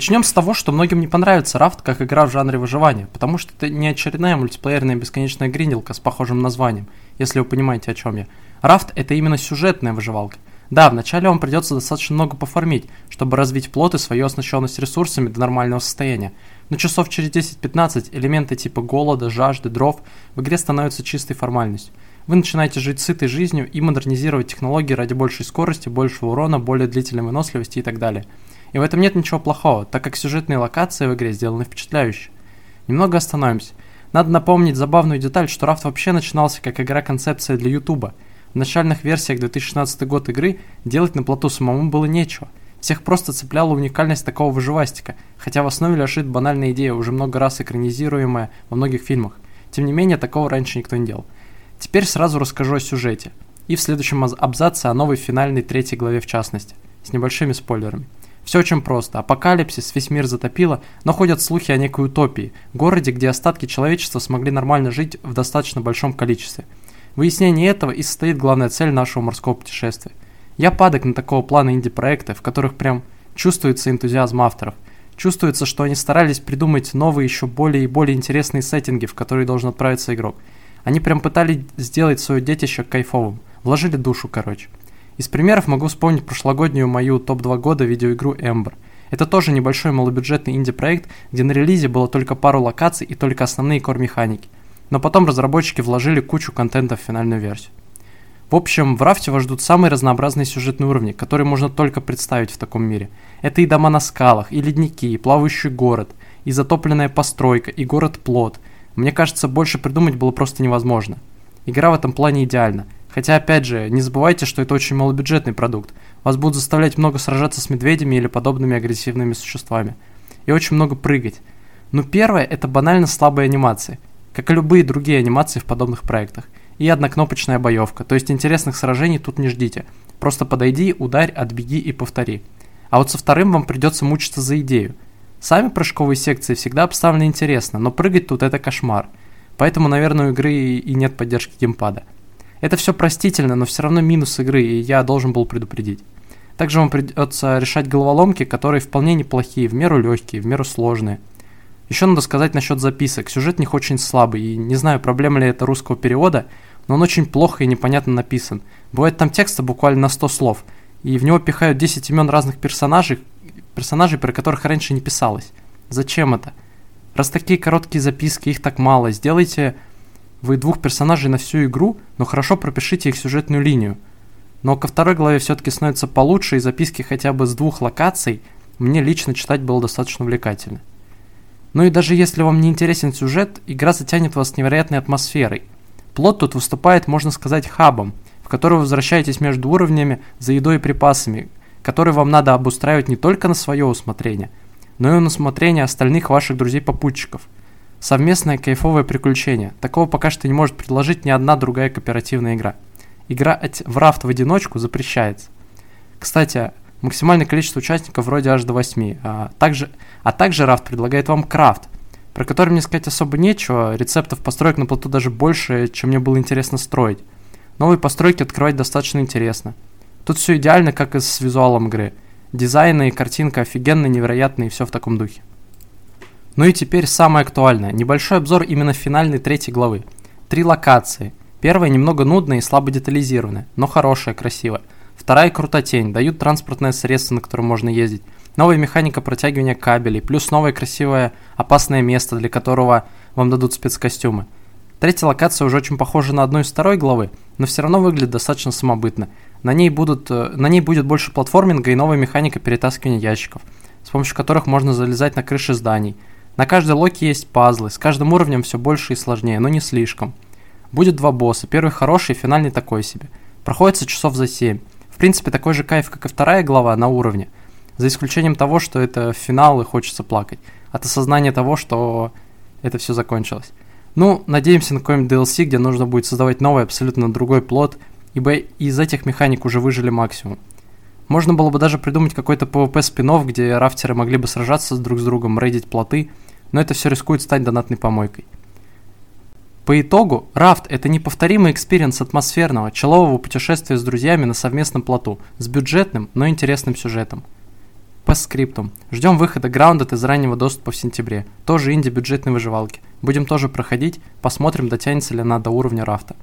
Начнем с того, что многим не понравится Рафт как игра в жанре выживания, потому что это не очередная мультиплеерная бесконечная гринделка с похожим названием, если вы понимаете о чем я. Рафт это именно сюжетная выживалка. Да, вначале вам придется достаточно много пофармить, чтобы развить плод и свою оснащенность ресурсами до нормального состояния. Но часов через 10-15 элементы типа голода, жажды, дров в игре становятся чистой формальностью. Вы начинаете жить сытой жизнью и модернизировать технологии ради большей скорости, большего урона, более длительной выносливости и так далее. И в этом нет ничего плохого, так как сюжетные локации в игре сделаны впечатляюще. Немного остановимся. Надо напомнить забавную деталь, что Рафт вообще начинался как игра-концепция для Ютуба. В начальных версиях 2016 год игры делать на плоту самому было нечего. Всех просто цепляла уникальность такого выживастика, хотя в основе лежит банальная идея, уже много раз экранизируемая во многих фильмах. Тем не менее, такого раньше никто не делал. Теперь сразу расскажу о сюжете. И в следующем абзаце о новой финальной третьей главе в частности, с небольшими спойлерами. Все очень просто. Апокалипсис, весь мир затопило, но ходят слухи о некой утопии, городе, где остатки человечества смогли нормально жить в достаточно большом количестве. Выяснение этого и состоит главная цель нашего морского путешествия. Я падок на такого плана инди-проекты, в которых прям чувствуется энтузиазм авторов. Чувствуется, что они старались придумать новые, еще более и более интересные сеттинги, в которые должен отправиться игрок. Они прям пытались сделать свое детище кайфовым. Вложили душу, короче. Из примеров могу вспомнить прошлогоднюю мою топ-2 года видеоигру Ember. Это тоже небольшой малобюджетный инди-проект, где на релизе было только пару локаций и только основные кор-механики. Но потом разработчики вложили кучу контента в финальную версию. В общем, в Рафте вас ждут самые разнообразные сюжетные уровни, которые можно только представить в таком мире. Это и дома на скалах, и ледники, и плавающий город, и затопленная постройка, и город-плод. Мне кажется, больше придумать было просто невозможно. Игра в этом плане идеальна – Хотя, опять же, не забывайте, что это очень малобюджетный продукт. Вас будут заставлять много сражаться с медведями или подобными агрессивными существами. И очень много прыгать. Но первое – это банально слабые анимации, как и любые другие анимации в подобных проектах. И однокнопочная боевка, то есть интересных сражений тут не ждите. Просто подойди, ударь, отбеги и повтори. А вот со вторым вам придется мучиться за идею. Сами прыжковые секции всегда обставлены интересно, но прыгать тут это кошмар. Поэтому, наверное, у игры и нет поддержки геймпада. Это все простительно, но все равно минус игры, и я должен был предупредить. Также вам придется решать головоломки, которые вполне неплохие, в меру легкие, в меру сложные. Еще надо сказать насчет записок. Сюжет них очень слабый, и не знаю, проблема ли это русского перевода, но он очень плохо и непонятно написан. Бывает там текста буквально на 100 слов, и в него пихают 10 имен разных персонажей, персонажей, про которых раньше не писалось. Зачем это? Раз такие короткие записки, их так мало, сделайте вы двух персонажей на всю игру, но хорошо пропишите их сюжетную линию. Но ко второй главе все-таки становится получше, и записки хотя бы с двух локаций мне лично читать было достаточно увлекательно. Ну и даже если вам не интересен сюжет, игра затянет вас невероятной атмосферой. Плот тут выступает, можно сказать, хабом, в который вы возвращаетесь между уровнями за едой и припасами, которые вам надо обустраивать не только на свое усмотрение, но и на усмотрение остальных ваших друзей-попутчиков – Совместное кайфовое приключение. Такого пока что не может предложить ни одна другая кооперативная игра. Играть в рафт в одиночку запрещается. Кстати, максимальное количество участников вроде аж до 8. А также, а также рафт предлагает вам крафт, про который мне сказать особо нечего. Рецептов построек на плоту даже больше, чем мне было интересно строить. Новые постройки открывать достаточно интересно. Тут все идеально, как и с визуалом игры. Дизайн и картинка офигенные, невероятные и все в таком духе. Ну и теперь самое актуальное. Небольшой обзор именно финальной третьей главы. Три локации. Первая немного нудная и слабо детализированная, но хорошая, красивая. Вторая крутотень, дают транспортное средство, на котором можно ездить. Новая механика протягивания кабелей, плюс новое красивое опасное место, для которого вам дадут спецкостюмы. Третья локация уже очень похожа на одну из второй главы, но все равно выглядит достаточно самобытно. На ней, будут, э, на ней будет больше платформинга и новая механика перетаскивания ящиков, с помощью которых можно залезать на крыши зданий – на каждой локе есть пазлы, с каждым уровнем все больше и сложнее, но не слишком. Будет два босса, первый хороший, финальный такой себе. Проходится часов за 7. В принципе, такой же кайф, как и вторая глава на уровне. За исключением того, что это финал и хочется плакать. От осознания того, что это все закончилось. Ну, надеемся на какой-нибудь DLC, где нужно будет создавать новый, абсолютно другой плот, ибо из этих механик уже выжали максимум. Можно было бы даже придумать какой-то PvP spin где рафтеры могли бы сражаться друг с другом, рейдить плоты – но это все рискует стать донатной помойкой. По итогу, Raft – это неповторимый experience атмосферного, chill ового путешествия с друзьями на совместном плоту, с бюджетным, но интересным сюжетом. По скриптум. Ждем выхода Grounded из раннего доступа в сентябре. Тоже инди-бюджетной выживалки. Будем тоже проходить, посмотрим, дотянется ли она до уровня рафта.